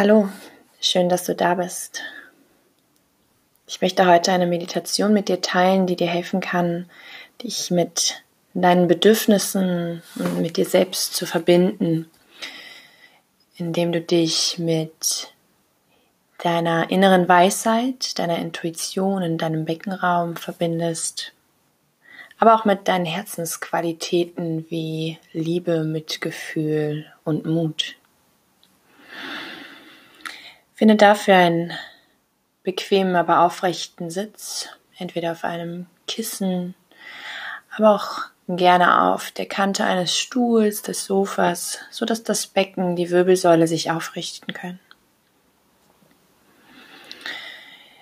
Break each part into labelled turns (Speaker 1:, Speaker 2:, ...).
Speaker 1: Hallo, schön, dass du da bist. Ich möchte heute eine Meditation mit dir teilen, die dir helfen kann, dich mit deinen Bedürfnissen und mit dir selbst zu verbinden, indem du dich mit deiner inneren Weisheit, deiner Intuition in deinem Beckenraum verbindest, aber auch mit deinen Herzensqualitäten wie Liebe, Mitgefühl und Mut. Finde dafür einen bequemen, aber aufrechten Sitz, entweder auf einem Kissen, aber auch gerne auf der Kante eines Stuhls, des Sofas, so dass das Becken, die Wirbelsäule sich aufrichten können.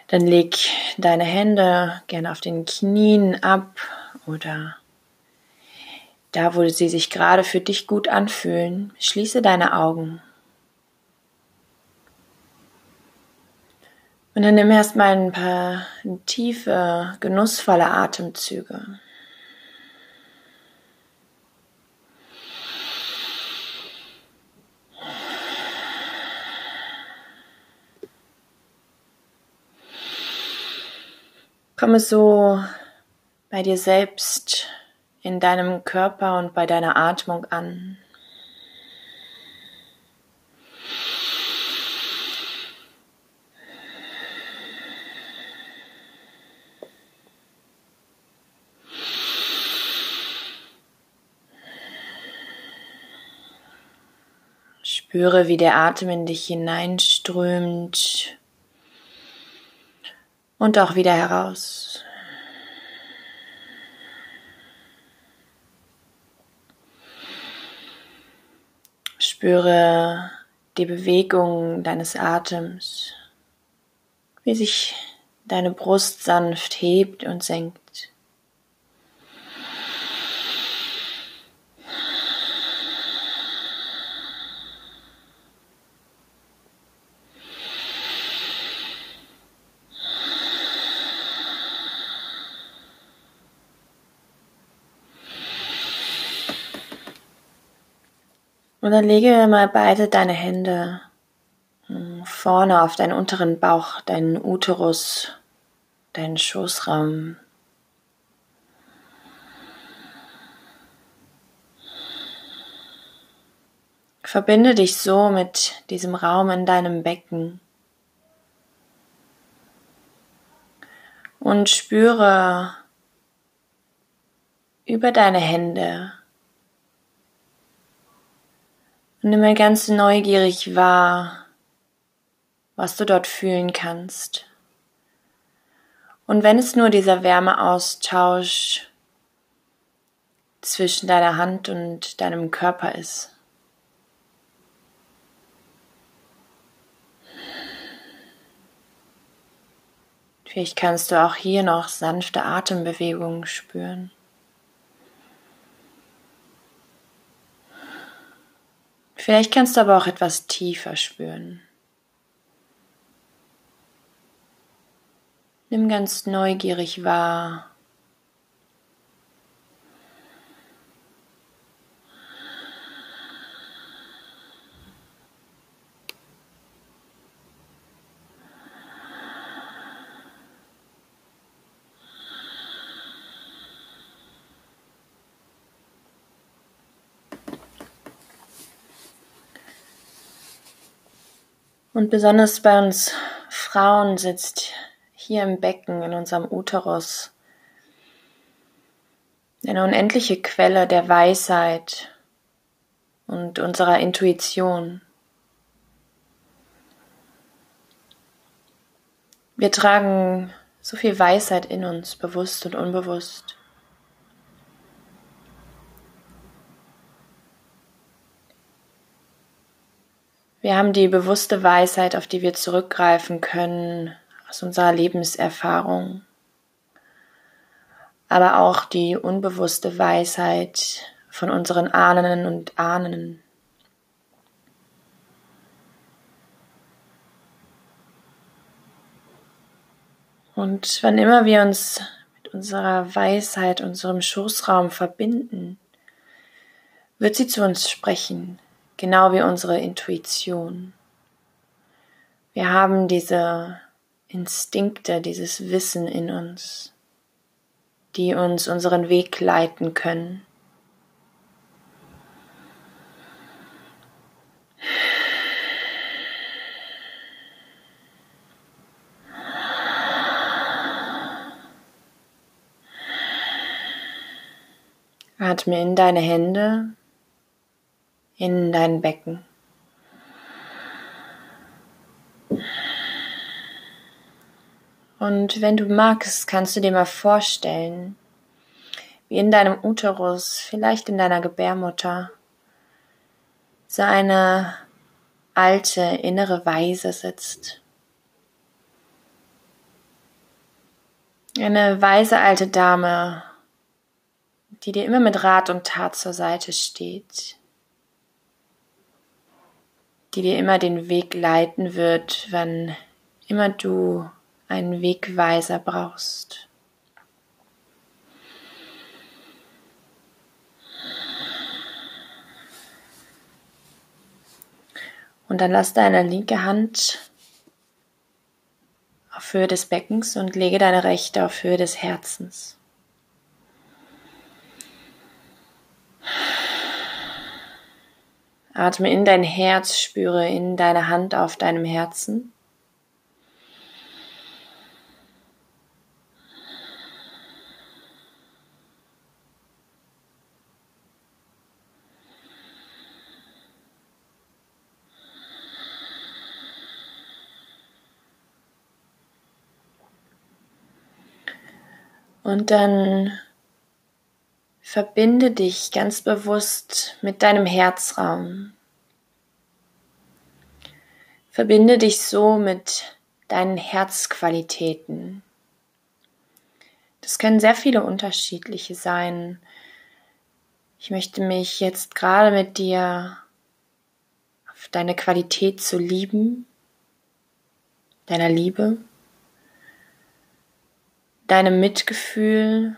Speaker 1: Dann leg deine Hände gerne auf den Knien ab oder da, wo sie sich gerade für dich gut anfühlen. Schließe deine Augen Und dann nimm erstmal ein paar tiefe, genussvolle Atemzüge. Komme so bei dir selbst in deinem Körper und bei deiner Atmung an. Spüre, wie der Atem in dich hineinströmt und auch wieder heraus. Spüre die Bewegung deines Atems, wie sich deine Brust sanft hebt und senkt. Und dann lege mal beide deine Hände hm, vorne auf deinen unteren Bauch, deinen Uterus, deinen Schoßraum. Verbinde dich so mit diesem Raum in deinem Becken und spüre über deine Hände und mal ganz neugierig wahr, was du dort fühlen kannst. Und wenn es nur dieser Wärmeaustausch zwischen deiner Hand und deinem Körper ist. Vielleicht kannst du auch hier noch sanfte Atembewegungen spüren. Vielleicht kannst du aber auch etwas tiefer spüren. Nimm ganz neugierig wahr, Und besonders bei uns Frauen sitzt hier im Becken, in unserem Uterus, eine unendliche Quelle der Weisheit und unserer Intuition. Wir tragen so viel Weisheit in uns, bewusst und unbewusst. Wir haben die bewusste Weisheit, auf die wir zurückgreifen können aus unserer Lebenserfahrung, aber auch die unbewusste Weisheit von unseren Ahnen und Ahnen. Und wann immer wir uns mit unserer Weisheit, unserem Schoßraum verbinden, wird sie zu uns sprechen, genau wie unsere Intuition. Wir haben diese Instinkte, dieses Wissen in uns, die uns unseren Weg leiten können. Atme in deine Hände, in dein Becken. Und wenn du magst, kannst du dir mal vorstellen, wie in deinem Uterus, vielleicht in deiner Gebärmutter, so eine alte innere Weise sitzt. Eine weise alte Dame, die dir immer mit Rat und Tat zur Seite steht, die dir immer den Weg leiten wird, wann immer du einen Wegweiser brauchst. Und dann lass deine linke Hand auf Höhe des Beckens und lege deine rechte auf Höhe des Herzens. Atme in dein Herz, spüre in deine Hand auf deinem Herzen. Und dann verbinde dich ganz bewusst mit deinem Herzraum. Verbinde dich so mit deinen Herzqualitäten. Das können sehr viele unterschiedliche sein. Ich möchte mich jetzt gerade mit dir auf deine Qualität zu lieben, deiner Liebe, deinem Mitgefühl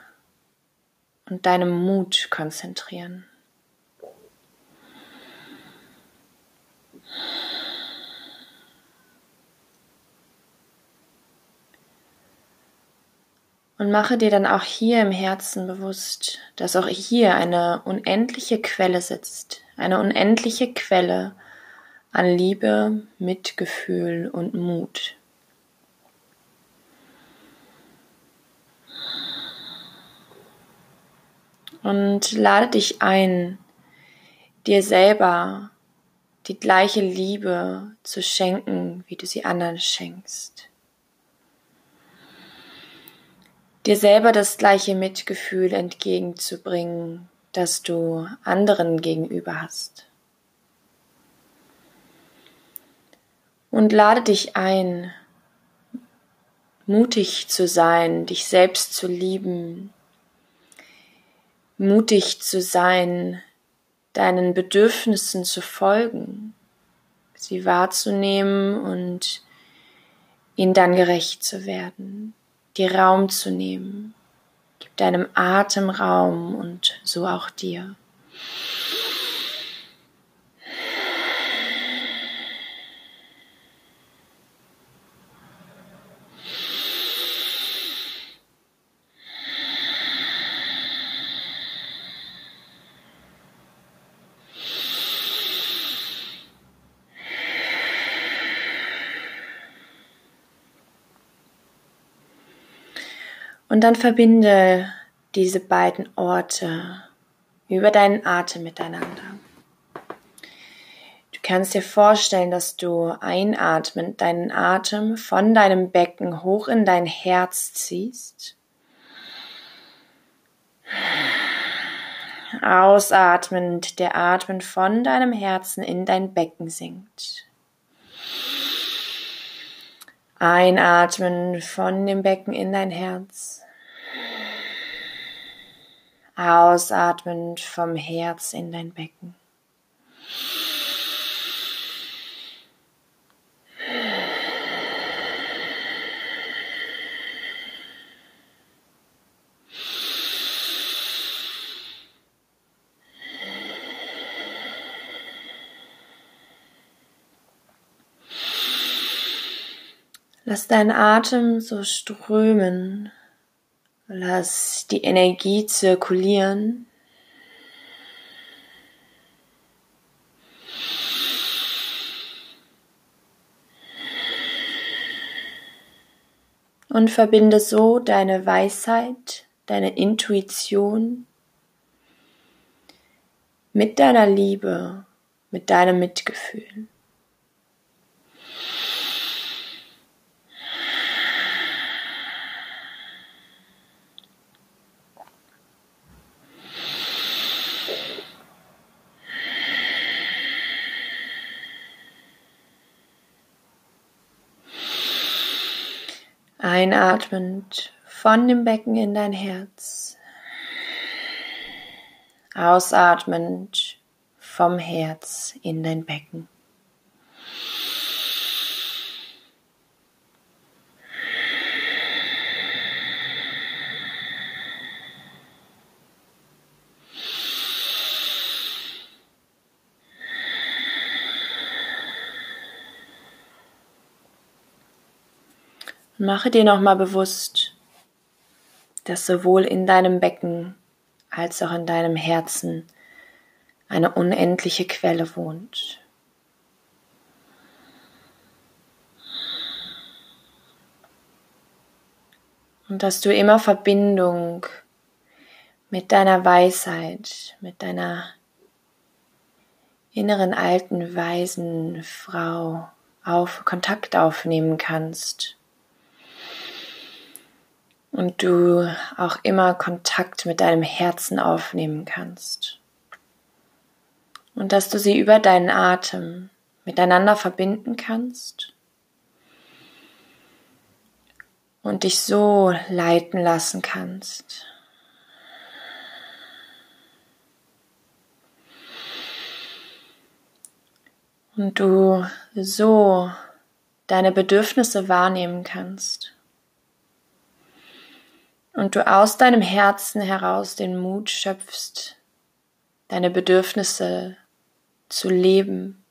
Speaker 1: und deinem Mut konzentrieren. Und mache dir dann auch hier im Herzen bewusst, dass auch hier eine unendliche Quelle sitzt, eine unendliche Quelle an Liebe, Mitgefühl und Mut. Und lade dich ein, dir selber die gleiche Liebe zu schenken, wie du sie anderen schenkst. Dir selber das gleiche Mitgefühl entgegenzubringen, das du anderen gegenüber hast. Und lade dich ein, mutig zu sein, dich selbst zu lieben, mutig zu sein, deinen Bedürfnissen zu folgen, sie wahrzunehmen und ihnen dann gerecht zu werden, dir Raum zu nehmen. Gib deinem Atem Raum und so auch dir. Und dann verbinde diese beiden Orte über deinen Atem miteinander. Du kannst dir vorstellen, dass du einatmend deinen Atem von deinem Becken hoch in dein Herz ziehst. Ausatmend der Atmen von deinem Herzen in dein Becken sinkt. Einatmen von dem Becken in dein Herz. Ausatmend vom Herz in dein Becken. Lass deinen Atem so strömen Lass die Energie zirkulieren. Und verbinde so deine Weisheit, deine Intuition mit deiner Liebe, mit deinem Mitgefühl. Einatmend von dem Becken in dein Herz. Ausatmend vom Herz in dein Becken. Mache dir nochmal bewusst, dass sowohl in deinem Becken als auch in deinem Herzen eine unendliche Quelle wohnt. Und dass du immer Verbindung mit deiner Weisheit, mit deiner inneren alten, weisen Frau auf Kontakt aufnehmen kannst und du auch immer Kontakt mit deinem Herzen aufnehmen kannst. Und dass du sie über deinen Atem miteinander verbinden kannst und dich so leiten lassen kannst. Und du so deine Bedürfnisse wahrnehmen kannst und du aus deinem Herzen heraus den Mut schöpfst, deine Bedürfnisse zu leben,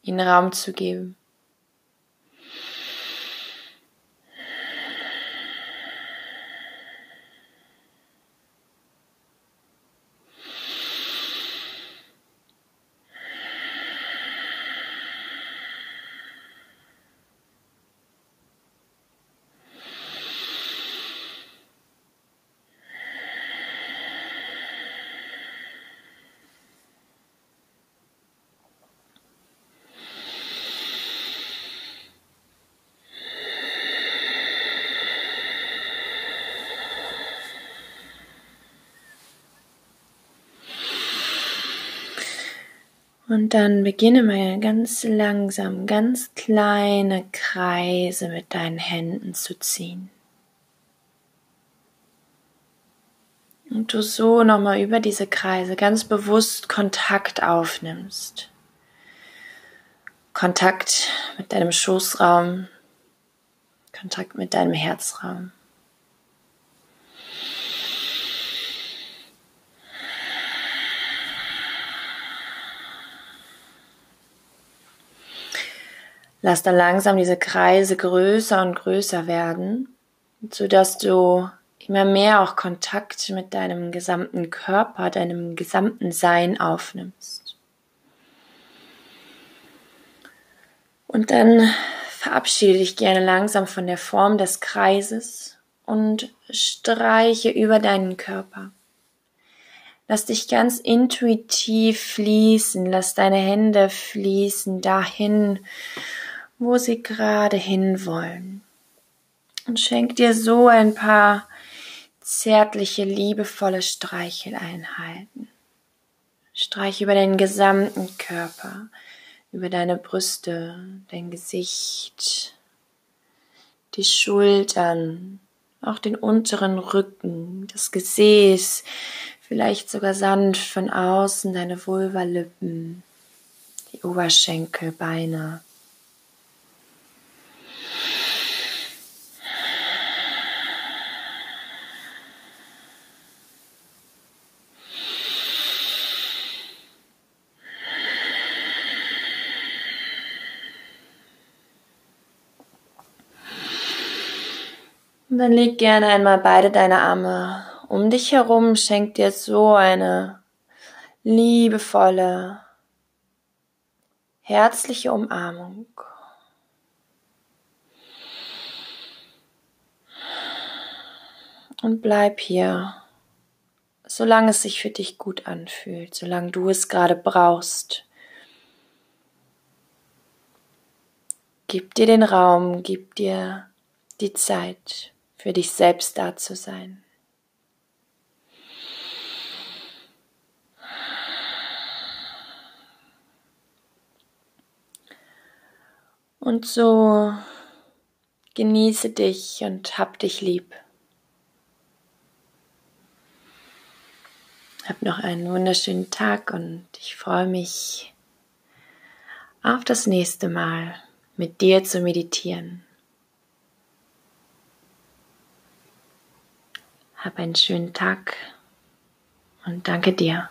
Speaker 1: ihnen Raum zu geben. Und dann beginne mal ganz langsam, ganz kleine Kreise mit deinen Händen zu ziehen. Und du so nochmal über diese Kreise ganz bewusst Kontakt aufnimmst. Kontakt mit deinem Schoßraum, Kontakt mit deinem Herzraum. Lass dann langsam diese Kreise größer und größer werden, sodass du immer mehr auch Kontakt mit deinem gesamten Körper, deinem gesamten Sein aufnimmst. Und dann verabschiede dich gerne langsam von der Form des Kreises und streiche über deinen Körper. Lass dich ganz intuitiv fließen, lass deine Hände fließen dahin, wo sie gerade hinwollen. Und schenk dir so ein paar zärtliche, liebevolle Streicheleinheiten. Streich über deinen gesamten Körper, über deine Brüste, dein Gesicht, die Schultern, auch den unteren Rücken, das Gesäß, vielleicht sogar sanft von außen deine Vulvalippen, die Oberschenkel, Beine. Und dann leg gerne einmal beide deine Arme um dich herum, schenk dir so eine liebevolle, herzliche Umarmung. Und bleib hier, solange es sich für dich gut anfühlt, solange du es gerade brauchst. Gib dir den Raum, gib dir die Zeit, für dich selbst da zu sein. Und so genieße dich und hab dich lieb. Hab noch einen wunderschönen Tag und ich freue mich auf das nächste Mal mit dir zu meditieren. Hab einen schönen Tag und danke dir.